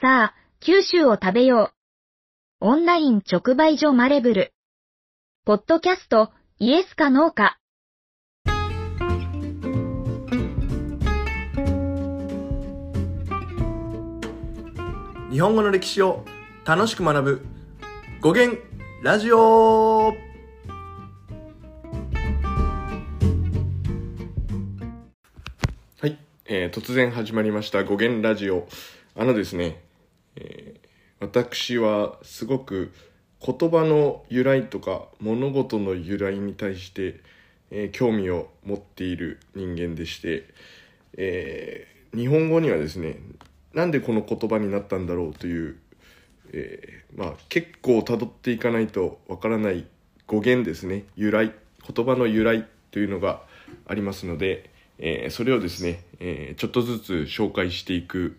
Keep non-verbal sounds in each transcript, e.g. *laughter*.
さあ、九州を食べよう。オンライン直売所マレブル。ポッドキャスト、イエスかノーか。日本語の歴史を楽しく学ぶ語源ラジオはい、えー突然始まりました語源ラジオあのですね、えー私はすごく言葉の由来とか物事の由来に対して、えー興味を持っている人間でして、えー日本語にはですねなんでこの言葉になったんだろうという、えーまあ、結構たどっていかないとわからない語源ですね。由来言葉の由来というのがありますので、えそれをですね、えちょっとずつ紹介していく、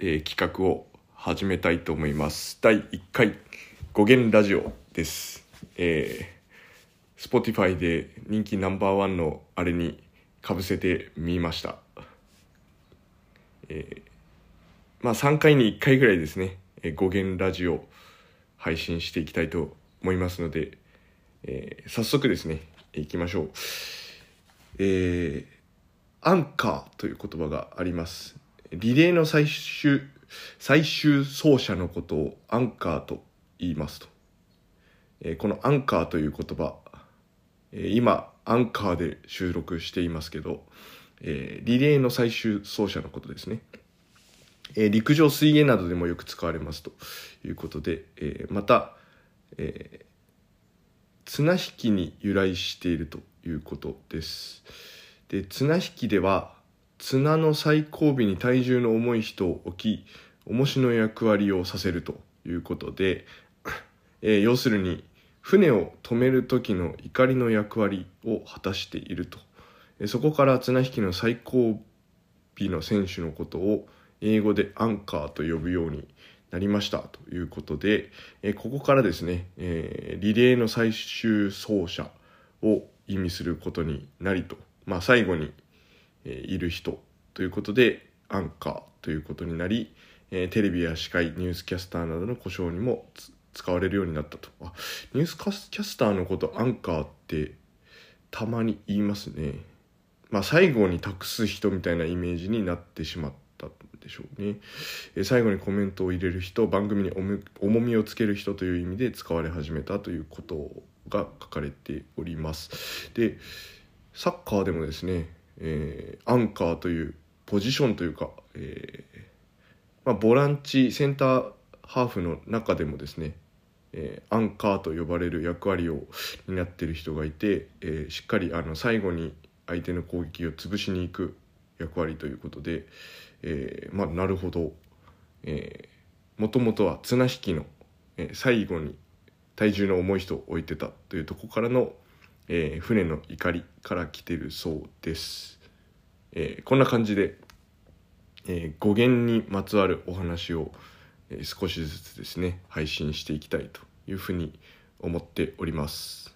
え企画を始めたいと思います第1回語源ラジオです、えー、Spotify で人気ナンバーワンのあれにかぶせてみましたえまあ3回に1回ぐらいですね、えー語源ラジオ配信していきたいと思いますので、えー早速ですね、いきましょう。えーアンカーという言葉があります。リレーの最終、最終走者のことをアンカーと言いますと。えーこのアンカーという言葉、えー今、アンカーで収録していますけど、えーリレーの最終走者のことですね。えー陸上水泳などでもよく使われますということで、えーまた、えー綱引きに由来しているということです。で綱引きでは綱の最後尾に体重の重い人を置き重しの役割をさせるということで、えー要するに船を止める時の怒りの役割を果たしていると、えーそこから綱引きの最後尾の選手のことを英語でアンカーと呼ぶようになりましたということで、えーここからですね、えーリレーの最終走者を意味することになりと、まあ、最後に、いる人ということでアンカーということになり、えテレビや司会ニュースキャスターなどの故障にも使われるようになったとあニュースキャスターのことアンカーってたまに言いますねまあ、最後に託す人みたいなイメージになってしまったんでしょうね。え最後にコメントを入れる人番組に重みをつける人という意味で使われ始めたということが書かれております。でサッカーでもですね、えーアンカーというポジションというか、えーまあ、ボランチセンターハーフの中でもですねえーアンカーと呼ばれる役割を担っている人がいて、えーしっかりあの最後に相手の攻撃を潰しに行く役割ということで、えーまあ、なるほどもともとは綱引きの、えー最後に体重の重い人を置いてたというとこからの、えー船の怒りから来てるそうです。えーこんな感じで、えー語源にまつわるお話を、えー少しずつですね配信していきたいというふうに思っております。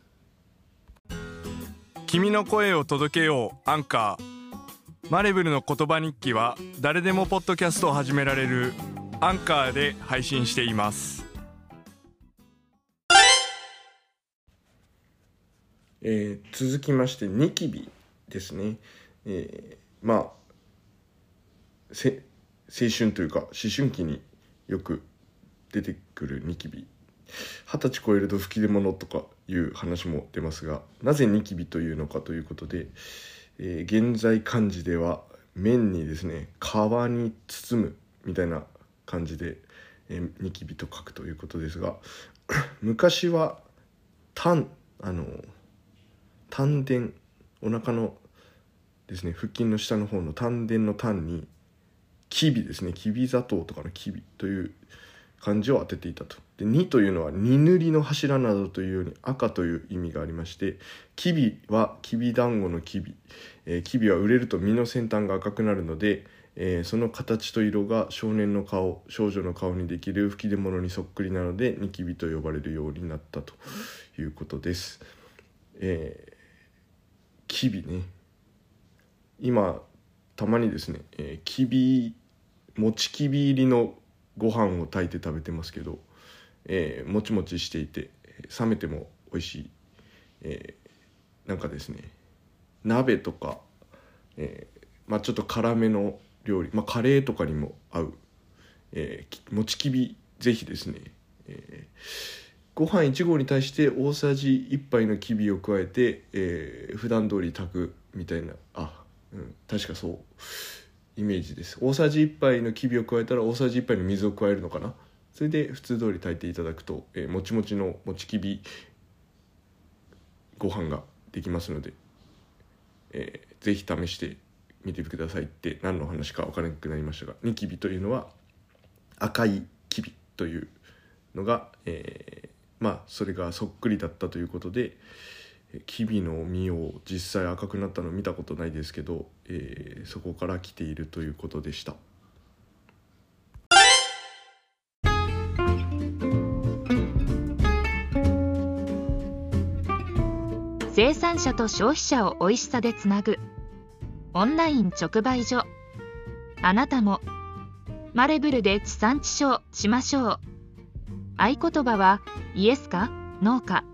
君の声を届けようアンカー。マレブルの言葉日記は誰でもポッドキャストを始められるアンカーで配信しています。えー続きましてニキビですね、えーまあ青春というか思春期によく出てくるニキビ。二十歳超えると吹き出物とかいう話も出ますがなぜニキビというのかということで、えー現在漢字では面にですね皮に包むみたいな感じで、えーニキビと書くということですが *clears throat* 昔は痰あの丹田お腹のですね腹筋の下の方の丹田の丹にきびですねきび砂糖とかのきびという漢字を当てていたとで2というのは二塗りの柱などというように赤という意味がありましてきびはきびだんごのきび、えーきびは売れると実の先端が赤くなるので、えーその形と色が少年の顔少女の顔にできる吹き出物にそっくりなのでニキビと呼ばれるようになったということです。えーきびね。今たまにですね、えーきびもちきび入りのご飯を炊いて食べてますけど、えーもちもちしていて冷めても美味しい、えーなんかですね鍋とか、えーまあ、ちょっと辛めの料理、まあ、カレーとかにも合う、えーもちきびぜひですね、えーご飯1合に対して大さじ1杯のきびを加えて、えー普段通り炊くみたいな。あ、うん、確かそう。イメージです。大さじ1杯のきびを加えたら大さじ1杯の水を加えるのかな？それで普通通り炊いていただくと、えーもちもちのもちきびご飯ができますので、えーぜひ試してみてくださいって何の話か分からなくなりましたがニキビというのは赤いきびというのが、えーまあそれがそっくりだったということでえーキビの実を実際赤くなったの見たことないですけど、えーそこから来ているということでした。生産者と消費者を美味しさでつなぐオンライン直売所あなたもマレブルで地産地消しましょう合言葉はイエスかノーか。